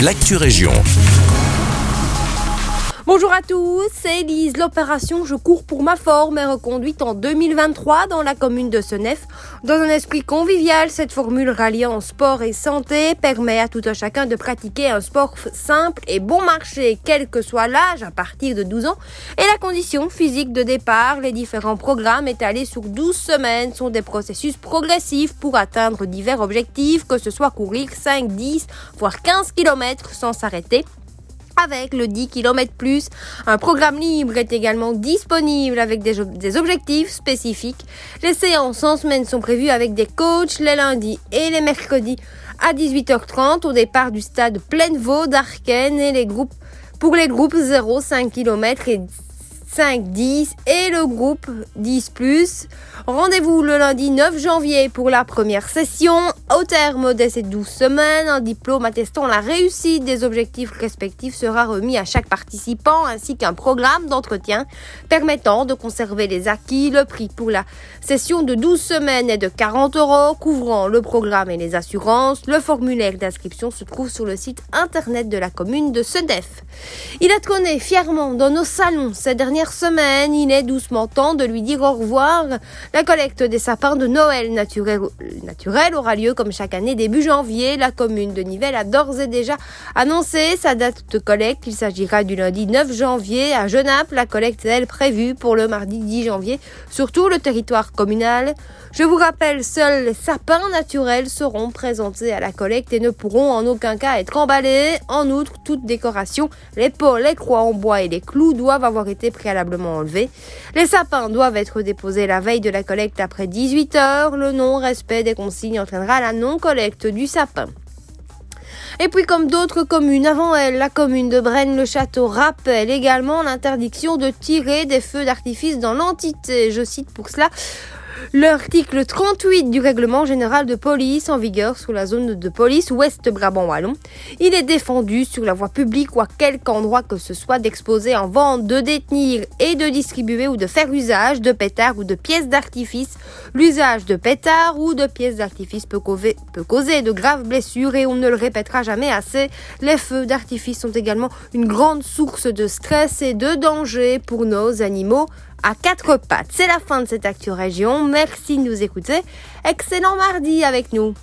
l'actu région. Bonjour à tous, c'est Elise. L'opération Je cours pour ma forme est reconduite en 2023 dans la commune de Senef. Dans un esprit convivial, cette formule ralliant sport et santé permet à tout un chacun de pratiquer un sport simple et bon marché, quel que soit l'âge, à partir de 12 ans, et la condition physique de départ. Les différents programmes étalés sur 12 semaines sont des processus progressifs pour atteindre divers objectifs, que ce soit courir 5, 10, voire 15 km sans s'arrêter avec le 10 km plus. Un programme libre est également disponible avec des, objectifs spécifiques. Les séances en semaine sont prévues avec des coachs les lundis et les mercredis à 18h30 au départ du stade Pleine-Vaux d'Arken et les groupes pour les groupes 0, 5 km et 5, 10 et le groupe 10 +. Rendez-vous le lundi 9 janvier pour la première session. Au terme de ces 12 semaines, un diplôme attestant la réussite des objectifs respectifs sera remis à chaque participant ainsi qu'un programme d'entretien permettant de conserver les acquis. Le prix pour la session de 12 semaines est de 40 euros, couvrant le programme et les assurances. Le formulaire d'inscription se trouve sur le site internet de la commune de Sedef. Il a trôné fièrement dans nos salons ces dernières semaine, il est doucement temps de lui dire au revoir. La collecte des sapins de Noël naturel, naturel aura lieu comme chaque année début janvier. La commune de Nivelles a d'ores et déjà annoncé sa date de collecte. Il s'agira du lundi 9 janvier à Genappe. La collecte est elle prévue pour le mardi 10 janvier sur tout le territoire communal. Je vous rappelle, seuls les sapins naturels seront présentés à la collecte et ne pourront en aucun cas être emballés. En outre, toute décoration, les pots, les croix en bois et les clous doivent avoir été Les sapins doivent être déposés la veille de la collecte après 18 heures. Le non-respect des consignes entraînera la non-collecte du sapin. Et puis comme d'autres communes avant elle, la commune de Braine-le-Château rappelle également l'interdiction de tirer des feux d'artifice dans l'entité. Je cite pour cela L'article 38 du règlement général de police en vigueur sur la zone de police ouest Brabant-Wallon. Il est défendu sur la voie publique ou à quelque endroit que ce soit d'exposer en vente, de détenir et de distribuer ou de faire usage de pétards ou de pièces d'artifice. L'usage de pétards ou de pièces d'artifice peut, peut causer de graves blessures et on ne le répétera jamais assez. Les feux d'artifice sont également une grande source de stress et de danger pour nos animaux à quatre pattes. C'est la fin de cette Actu Région. Merci de nous écouter. Excellent mardi avec nous.